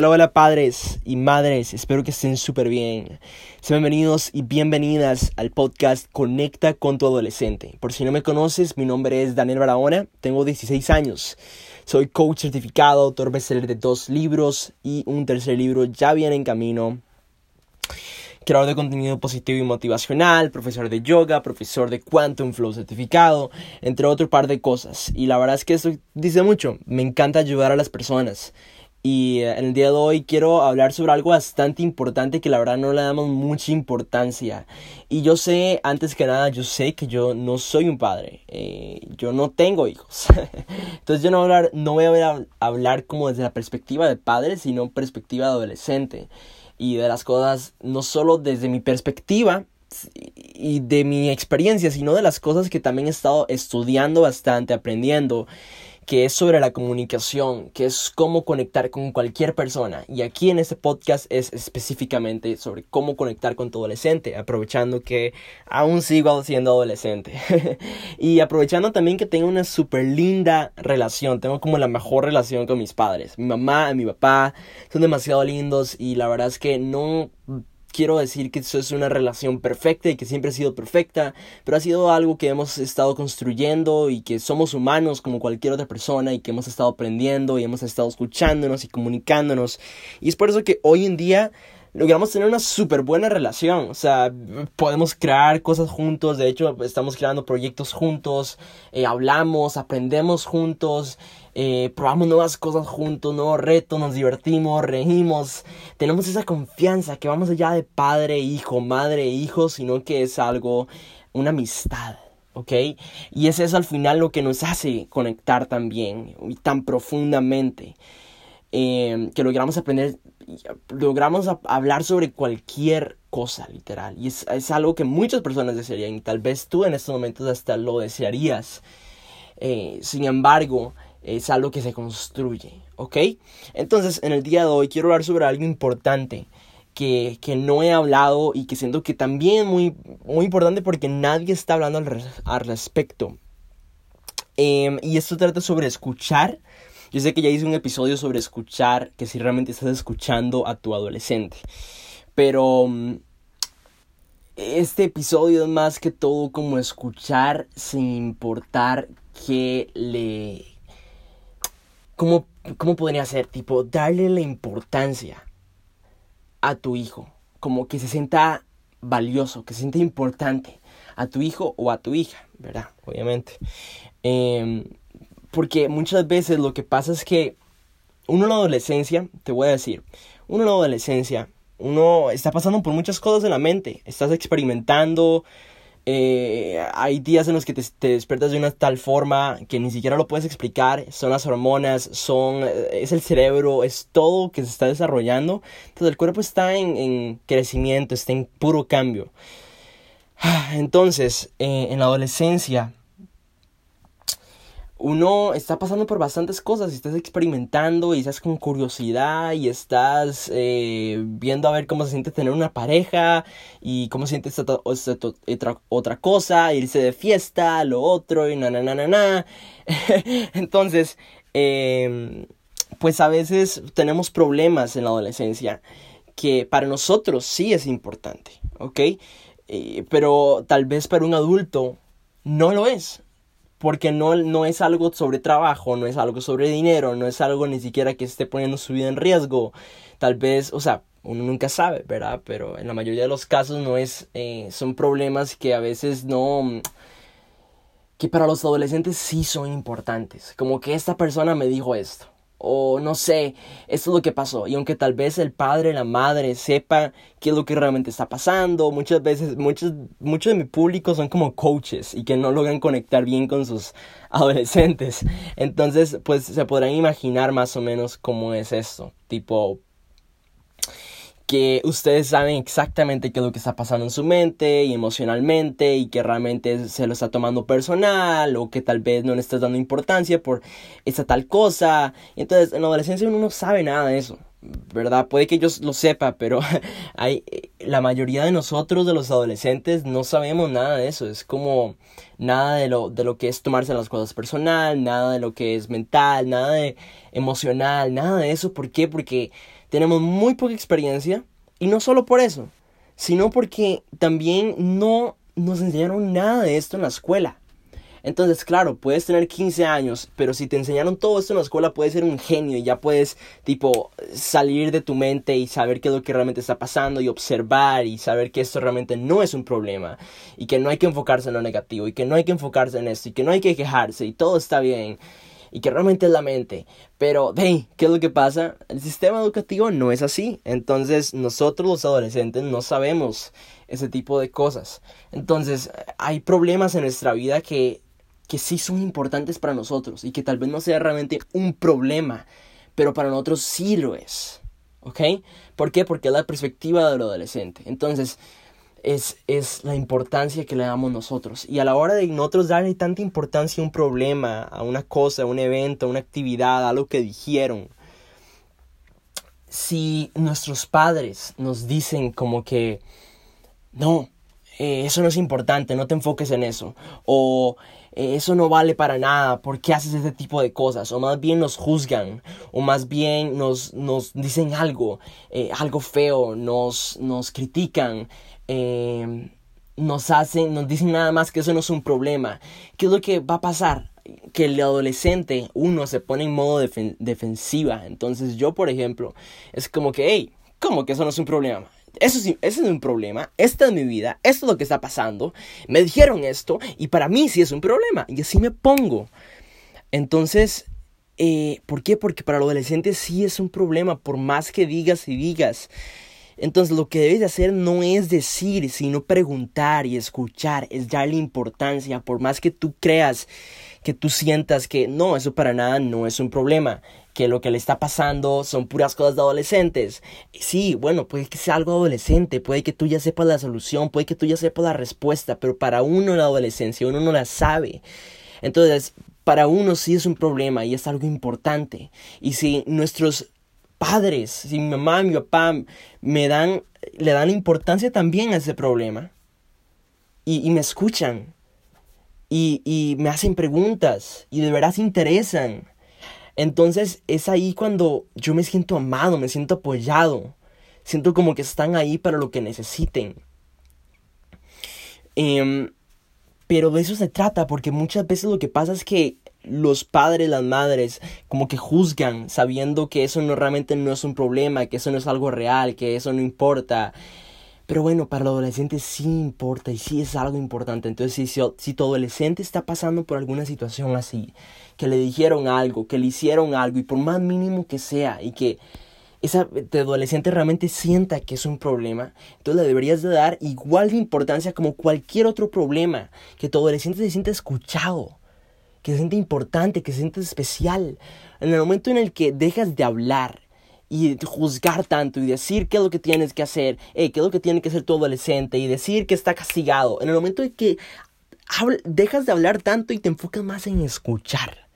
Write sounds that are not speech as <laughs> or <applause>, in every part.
Hola, hola padres y madres, espero que estén súper bien. Sean bienvenidos y bienvenidas al podcast Conecta con tu adolescente. Por si no me conoces, mi nombre es Daniel Barahona, tengo 16 años. Soy coach certificado, autor bestseller de dos libros y un tercer libro ya viene en camino. Creador de contenido positivo y motivacional, profesor de yoga, profesor de Quantum Flow certificado, entre otro par de cosas. Y la verdad es que esto dice mucho. Me encanta ayudar a las personas. Y eh, en el día de hoy quiero hablar sobre algo bastante importante que la verdad no le damos mucha importancia. Y yo sé, antes que nada, yo sé que yo no soy un padre. Eh, yo no tengo hijos. <laughs> Entonces yo no voy, a hablar, no voy a hablar como desde la perspectiva de padre, sino perspectiva de adolescente. Y de las cosas, no solo desde mi perspectiva, y de mi experiencia, sino de las cosas que también he estado estudiando bastante, aprendiendo que es sobre la comunicación, que es cómo conectar con cualquier persona. Y aquí en este podcast es específicamente sobre cómo conectar con tu adolescente, aprovechando que aún sigo siendo adolescente. <laughs> y aprovechando también que tengo una súper linda relación, tengo como la mejor relación con mis padres. Mi mamá y mi papá son demasiado lindos y la verdad es que no quiero decir que eso es una relación perfecta y que siempre ha sido perfecta, pero ha sido algo que hemos estado construyendo y que somos humanos como cualquier otra persona y que hemos estado aprendiendo y hemos estado escuchándonos y comunicándonos. Y es por eso que hoy en día logramos tener una súper buena relación. O sea, podemos crear cosas juntos. De hecho, estamos creando proyectos juntos. Eh, hablamos, aprendemos juntos. Eh, probamos nuevas cosas juntos, nuevos retos, nos divertimos, reímos. Tenemos esa confianza que vamos allá de padre, hijo, madre, hijo, sino que es algo, una amistad. ¿ok? Y es eso al final lo que nos hace conectar también y tan profundamente. Eh, que logramos aprender, logramos hablar sobre cualquier cosa, literal. Y es, es, algo que muchas personas desearían y tal vez tú en estos momentos hasta lo desearías. Eh, sin embargo, es algo que se construye, ¿ok? Entonces, en el día de hoy quiero hablar sobre algo importante que, que no he hablado y que siento que también muy, muy importante porque nadie está hablando al, al respecto. Eh, y esto trata sobre escuchar yo sé que ya hice un episodio sobre escuchar, que si realmente estás escuchando a tu adolescente. Pero mm, este episodio es más que todo como escuchar sin importar qué le... ¿Cómo, cómo podría ser? Tipo, darle la importancia a tu hijo. Como que se sienta valioso, que se sienta importante a tu hijo o a tu hija, ¿verdad? Obviamente. Eh, porque muchas veces lo que pasa es que uno en la adolescencia, te voy a decir, uno en la adolescencia, uno está pasando por muchas cosas en la mente, estás experimentando, eh, hay días en los que te, te, despiertas de una tal forma que ni siquiera lo puedes explicar, son las hormonas, son, eh, es el cerebro, es todo que se está desarrollando, entonces el cuerpo está en, en crecimiento, está en puro cambio. Entonces, eh, en la adolescencia, uno está pasando por bastantes cosas y estás experimentando y estás con curiosidad y estás eh, viendo a ver cómo se siente tener una pareja y cómo se siente esta, otra cosa, irse de fiesta, lo otro y na na na na na. <laughs> Entonces, eh, pues a veces tenemos problemas en la adolescencia que para nosotros sí es importante, ¿ok? Eh, pero tal vez para un adulto no lo es porque no, no es algo sobre trabajo, no es algo sobre dinero, no es algo ni siquiera que esté poniendo su vida en riesgo. Tal vez, o sea, uno nunca sabe, ¿verdad? Pero en la mayoría de los casos no es, eh, son problemas que a veces no, que para los adolescentes sí son importantes. Como que esta persona me dijo esto o no sé, esto es lo que pasó. Y aunque tal vez el padre, la madre sepa qué es lo que realmente está pasando, muchas veces, muchos, muchos de mi público son como coaches y que no logran conectar bien con sus <laughs> adolescentes. Entonces, pues se podrán imaginar más o menos cómo es esto. Tipo, que ustedes saben exactamente qué es lo que está pasando en su mente y emocionalmente y que realmente se lo está tomando personal o que tal vez no le estás dando importancia por esa tal cosa. Entonces en la adolescencia uno no sabe nada de eso. ¿verdad? Puede que yo lo sepa, pero <laughs> la mayoría de nosotros, de los adolescentes, no sabemos nada de eso. Es como nada de lo, de lo que es tomarse las cosas personal, nada de lo que es mental, nada de emocional, nada de eso. ¿Por qué? Porque tenemos muy poca experiencia y no solo por eso, sino porque también no nos enseñaron nada de esto en la escuela. Entonces, claro, puedes tener 15 años, pero si te enseñaron todo esto en la escuela, puedes ser un genio y ya puedes, tipo, salir de tu mente y saber qué es lo que realmente está pasando y observar y saber que esto realmente no es un problema y que no hay que enfocarse en lo negativo y que no hay que enfocarse en esto y que no hay que quejarse y todo está bien y que realmente es la mente. Pero, hey, ¿qué es lo que pasa? El sistema educativo no es así. Entonces, nosotros los adolescentes no sabemos ese tipo de cosas. Entonces, hay problemas en nuestra vida que que sí son importantes para nosotros y que tal vez no sea realmente un problema, pero para nosotros sí lo es. ¿Ok? ¿Por qué? Porque es la perspectiva del adolescente. Entonces, es, es la importancia que le damos nosotros. Y a la hora de nosotros darle tanta importancia a un problema, a una cosa, a un evento, a una actividad, a lo que dijeron, si nuestros padres nos dicen como que, no, eh, eso no es importante, no te enfoques en eso. O eh, eso no vale para nada, ¿por qué haces ese tipo de cosas? O más bien nos juzgan, o más bien nos, nos dicen algo, eh, algo feo, nos, nos critican, nos hacen, nos dicen nada más que eso no es un problema. ¿Qué es lo que va a pasar? que el adolescente, uno, se pone en modo defensiva. Entonces yo, por ejemplo, es como que, hey, ¿cómo que eso no es un problema? Eso sí, ese es un problema, esta es mi vida, esto es lo que está pasando, me dijeron esto y para mí sí es un problema y así me pongo. Entonces, eh, ¿por qué? Porque para los adolescentes sí es un problema, por más que digas y digas. Entonces lo que debes de hacer no es decir, sino preguntar y escuchar, es darle importancia, por más que tú creas, que tú sientas que no, eso para nada no es un problema que lo que le está pasando son puras cosas de adolescentes. Sí, bueno, puede que sea algo adolescente, puede que tú ya sepas la solución, puede que tú ya sepas la respuesta, pero para uno la adolescencia uno no la sabe. Entonces, para uno sí es un problema y es algo importante. Y si nuestros padres, si mi mamá y mi papá me dan, le dan importancia también a ese problema y, y me escuchan y, y me hacen preguntas y de verdad se interesan entonces es ahí cuando yo me siento amado, me siento apoyado. Siento como que están ahí para lo que necesiten. Em, pero de eso se trata, porque muchas veces lo que pasa es que los padres, las madres, como que juzgan, sabiendo que eso no realmente no es un problema, que eso no es algo real, que eso no importa. Pero bueno, para los adolescentes sí importa y sí es algo importante. Entonces, si, si tu adolescente está pasando por alguna situación así, que le dijeron algo, que le hicieron algo, y por más mínimo que sea, y que esa adolescente realmente sienta que es un problema, entonces le deberías de dar igual de importancia como cualquier otro problema. Que tu adolescente se sienta escuchado, que se sienta importante, que se sienta especial. En el momento en el que dejas de hablar, y juzgar tanto y decir qué es lo que tienes que hacer, qué es lo que tiene que hacer tu adolescente y decir que está castigado. En el momento en que dejas de hablar tanto y te enfocas más en escuchar,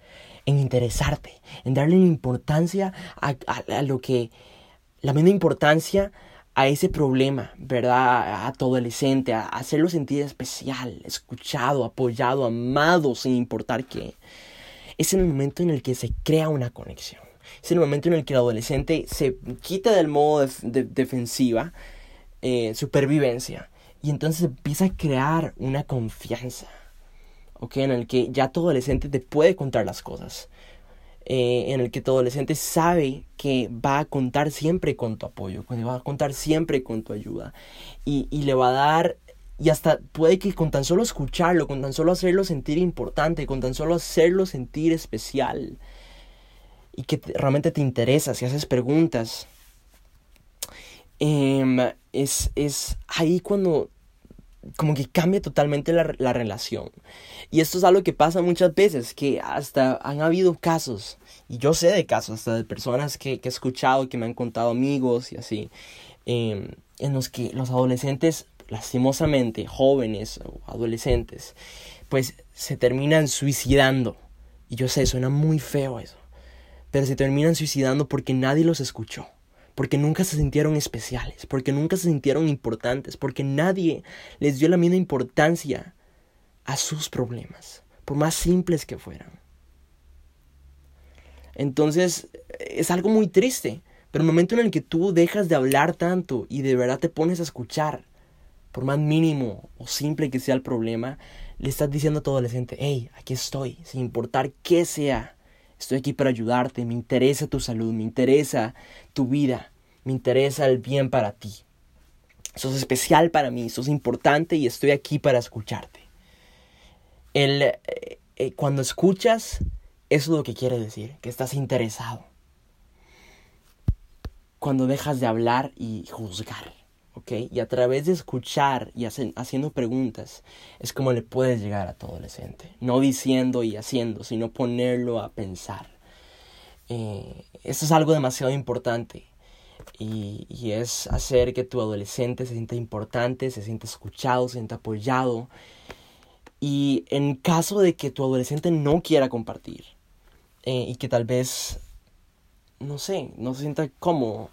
en interesarte, en darle importancia a, lo que, la misma importancia a ese problema, ¿verdad? A tu adolescente, a hacerlo sentir especial, escuchado, apoyado, amado, sin importar qué. Es el momento en el que se crea una conexión es el momento en el que el adolescente se quita del modo de, defensiva, eh, supervivencia, y entonces empieza a crear una confianza, ¿ok? En el que ya tu adolescente te puede contar las cosas. Eh, en el que tu adolescente sabe que va a contar siempre con tu apoyo, va a contar siempre con tu ayuda. Y, y, le va a dar, y hasta puede que con tan solo escucharlo, con tan solo hacerlo sentir importante, con tan solo hacerlo sentir especial, y que realmente te interesa, si haces preguntas, em, es, es ahí cuando como que cambia totalmente la, la, relación. Y esto es algo que pasa muchas veces, que hasta han habido casos, y yo sé de casos, hasta de personas que, que he escuchado, que me han contado amigos y así, em, en los que los adolescentes, lastimosamente, jóvenes o adolescentes, pues se terminan suicidando. Y yo sé, suena muy feo eso pero se terminan suicidando porque nadie los escuchó, porque nunca se sintieron especiales, porque nunca se sintieron importantes, porque nadie les dio la misma importancia a sus problemas, por más simples que fueran. Entonces, es algo muy triste, pero el momento en el que tú dejas de hablar tanto y de verdad te pones a escuchar, por más mínimo o simple que sea el problema, le estás diciendo a tu adolescente, hey, aquí estoy, sin importar qué sea, estoy aquí para ayudarte, me interesa tu salud, me interesa tu vida, me interesa el bien para ti. Sos especial para mí, sos importante y estoy aquí para escucharte. El, eh, eh, cuando escuchas, eso es lo que quiere decir, que estás interesado. Cuando dejas de hablar y juzgar. Y a través de escuchar y haciendo preguntas es como le puedes llegar a tu adolescente. No diciendo y haciendo, sino ponerlo a pensar. Eh, eso es algo demasiado importante. Y, y, es hacer que tu adolescente se sienta importante, se sienta escuchado, se sienta apoyado. Y en caso de que tu adolescente no quiera compartir eh, y que tal vez, no sé, no se sienta cómodo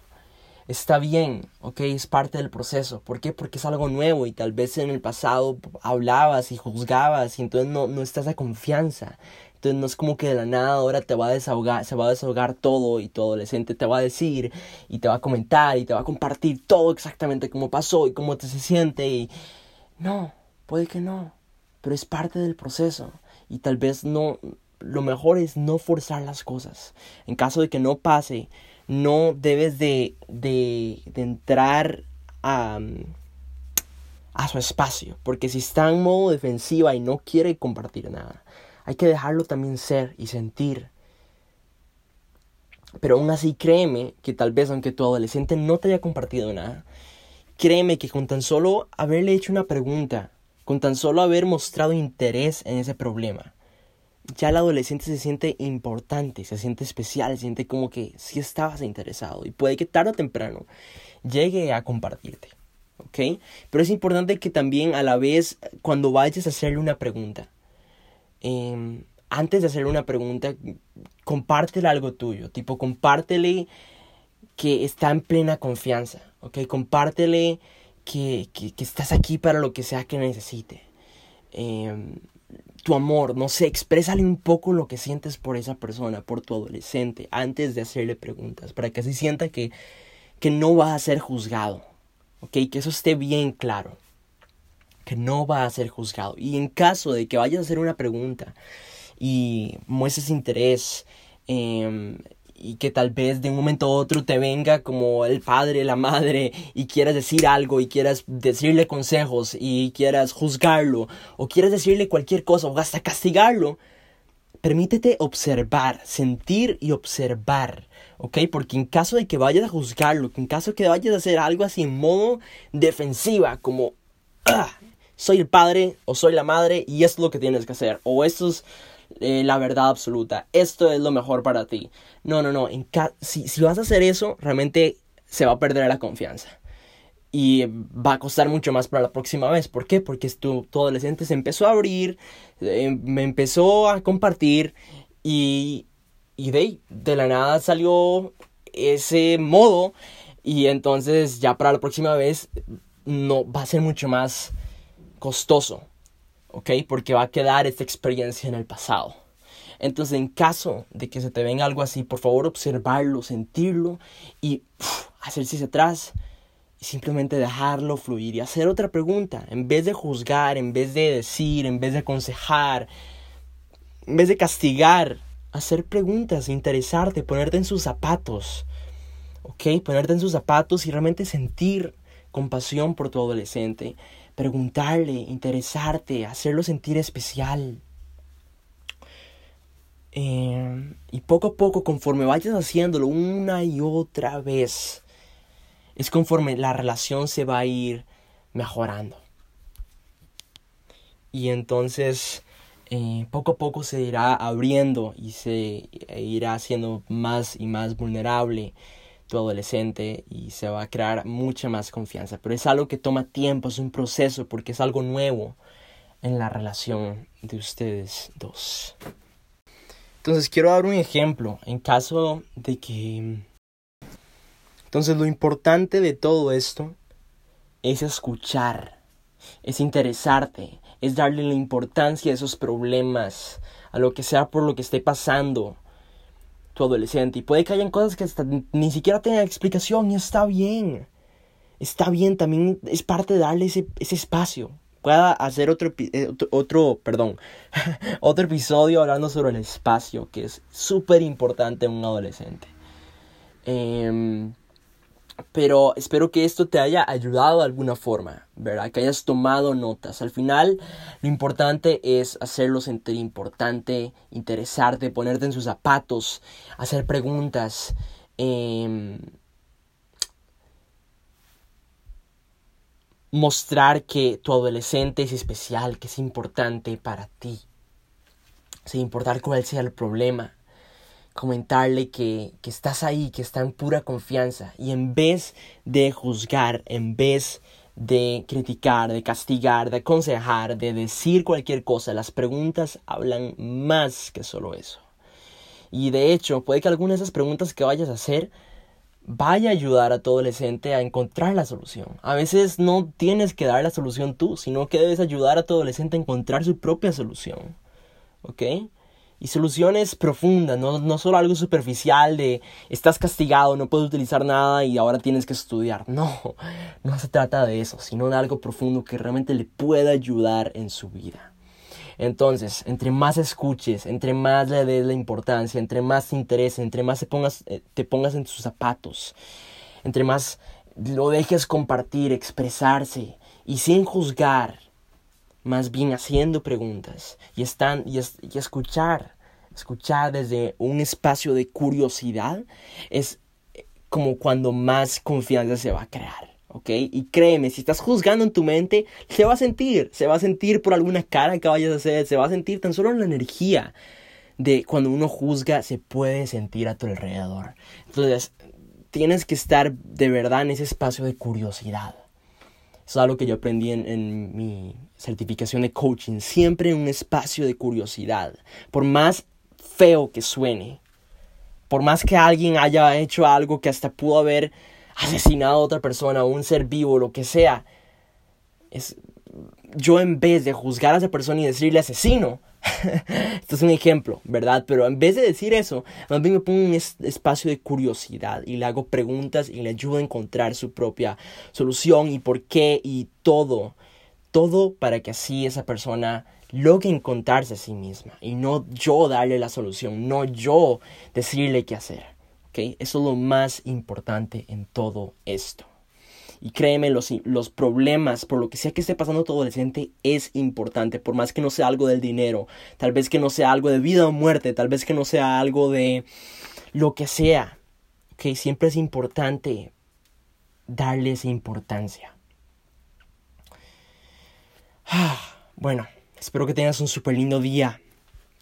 está bien, ok, es parte del proceso. ¿Por qué? Porque es algo nuevo y tal vez en el pasado hablabas y juzgabas y entonces no, no estás a confianza. Entonces no es como que de la nada ahora te va a desahogar, se va a desahogar todo y tu adolescente te va a decir y te va a comentar y te va a compartir todo exactamente cómo pasó y cómo te se siente y no, puede que no, pero es parte del proceso y tal vez no, lo mejor es no forzar las cosas. En caso de que no pase, no debes de, de, entrar a, a su espacio, porque si está en modo defensiva y no quiere compartir nada, hay que dejarlo también ser y sentir. Pero aún así créeme que tal vez aunque tu adolescente no te haya compartido nada, créeme que con tan solo haberle hecho una pregunta, con tan solo haber mostrado interés en ese problema, ya el adolescente se siente importante, se siente especial, se siente como que sí estabas interesado y puede que tarde o temprano llegue a compartirte. ¿Ok? Pero es importante que también a la vez cuando vayas a hacerle una pregunta, em, antes de hacerle una pregunta, compártele algo tuyo, tipo compártele que está en plena confianza, ¿ok? Compártele que, que, que estás aquí para lo que sea que necesite. Eh, tu amor, no sé, exprésale un poco lo que sientes por esa persona, por tu adolescente, antes de hacerle preguntas, para que así sienta que, que no va a ser juzgado, ¿ok? Que eso esté bien claro, que no va a ser juzgado. Y en caso de que vayas a hacer una pregunta y muestres interés, eh, y que tal vez de un momento a otro te venga como el padre, la madre y quieras decir algo y quieras decirle consejos y quieras juzgarlo o quieras decirle cualquier cosa o hasta castigarlo, permítete observar, sentir y observar, ¿ok? Porque en caso de que vayas a juzgarlo, en caso de que vayas a hacer algo así en modo defensiva, como, ah, soy el padre o soy la madre y esto es lo que tienes que hacer, o esto es eh, la verdad absoluta, esto es lo mejor para ti. No, no, no, en si, si vas a hacer eso, realmente se va a perder la confianza. Y va a costar mucho más para la próxima vez. ¿Por qué? Porque tu, tu adolescente se empezó a abrir, eh, me empezó a compartir y, y de, de la nada salió ese modo y entonces ya para la próxima vez no va a ser mucho más costoso ¿ok? Porque va a quedar esta experiencia en el pasado. Entonces, en caso de que se te venga algo así, por favor, observarlo, sentirlo y hacerse atrás y simplemente dejarlo fluir y hacer otra pregunta. En vez de juzgar, en vez de decir, en vez de aconsejar, en vez de castigar, hacer preguntas, interesarte, ponerte en sus zapatos. ¿Ok? Ponerte en sus zapatos y realmente sentir compasión por tu adolescente preguntarle, interesarte, hacerlo sentir especial. Eh, y poco a poco, conforme vayas haciéndolo una y otra vez, es conforme la relación se va a ir mejorando. Y entonces, eh, poco a poco se irá abriendo y se irá haciendo más y más vulnerable adolescente y se va a crear mucha más confianza. Pero es algo que toma tiempo, es un proceso porque es algo nuevo en la relación de ustedes dos. Entonces quiero dar un ejemplo en caso de que Entonces lo importante de todo esto es escuchar, es interesarte, es darle la importancia a esos problemas, a lo que sea por lo que esté pasando tu adolescente. Y puede que hayan cosas que hasta ni siquiera tengan explicación y está bien. Está bien, también es parte de darle ese, ese espacio. Pueda hacer otro, eh, otro, otro perdón, <laughs> otro episodio hablando sobre el espacio, que es súper importante en un adolescente. Eh, pero espero que esto te haya ayudado de alguna forma, ¿verdad? Que hayas tomado notas. Al final, lo importante es hacerlo sentir importante, interesarte, ponerte en sus zapatos, hacer preguntas. Em, mostrar que tu adolescente es especial, que es importante para ti. Sin importar cuál sea el problema comentarle que, que, estás ahí, que está en pura confianza. Y en vez de juzgar, en vez de criticar, de castigar, de aconsejar, de decir cualquier cosa, las preguntas hablan más que solo eso. Y de hecho, puede que alguna de esas preguntas que vayas a hacer vaya a ayudar a tu adolescente a encontrar la solución. A veces no tienes que dar la solución tú, sino que debes ayudar a tu adolescente a encontrar su propia solución. ¿Ok? Y soluciones profundas, no, no solo algo superficial de estás castigado, no puedes utilizar nada y ahora tienes que estudiar. No, <laughs> no se trata de eso, sino de algo profundo que realmente le pueda ayudar en su vida. Entonces, entre más escuches, entre más le des la importancia, entre más te interese, entre más te pongas, eh, te pongas en tus zapatos, entre más lo dejes compartir, expresarse y sin juzgar, más bien haciendo preguntas y, están, y, y escuchar, escuchar desde un espacio de curiosidad es como cuando más confianza se va a crear. ¿ok? Y créeme, si estás juzgando en tu mente, se va a sentir, se va a sentir por alguna cara que vayas a hacer, se va a sentir tan solo en la energía de cuando uno juzga, se puede sentir a tu alrededor. Entonces, tienes que estar de verdad en ese espacio de curiosidad. Es algo que yo aprendí en, en mi certificación de coaching, siempre un espacio de curiosidad. Por más feo que suene, por más que alguien haya hecho algo que hasta pudo haber asesinado a otra persona, un ser vivo, lo que sea, es, yo en vez de juzgar a esa persona y decirle asesino, <laughs> esto es un ejemplo, ¿verdad? Pero en vez de decir eso, más me pongo un espacio de curiosidad y le hago preguntas y le ayudo a encontrar su propia solución y por qué y todo todo para que así esa persona logre encontrarse a sí misma y no yo darle la solución, no yo decirle qué hacer. ¿okay? Eso es lo más importante en todo esto. Y créeme, los, los problemas, por lo que sea que esté pasando todo adolescente, es importante. Por más que no sea algo del dinero, tal vez que no sea algo de vida o muerte, tal vez que no sea algo de lo que sea. ¿okay? Siempre es importante darle esa importancia. Ah, bueno, espero que tengas un súper lindo día,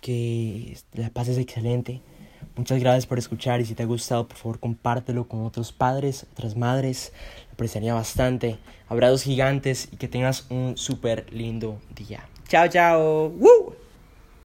que la pases excelente. Muchas gracias por escuchar y si te ha gustado, por favor, compártelo con otros padres, otras madres. Lo apreciaría bastante. Abrazos gigantes y que tengas un súper lindo día. Chao, chao.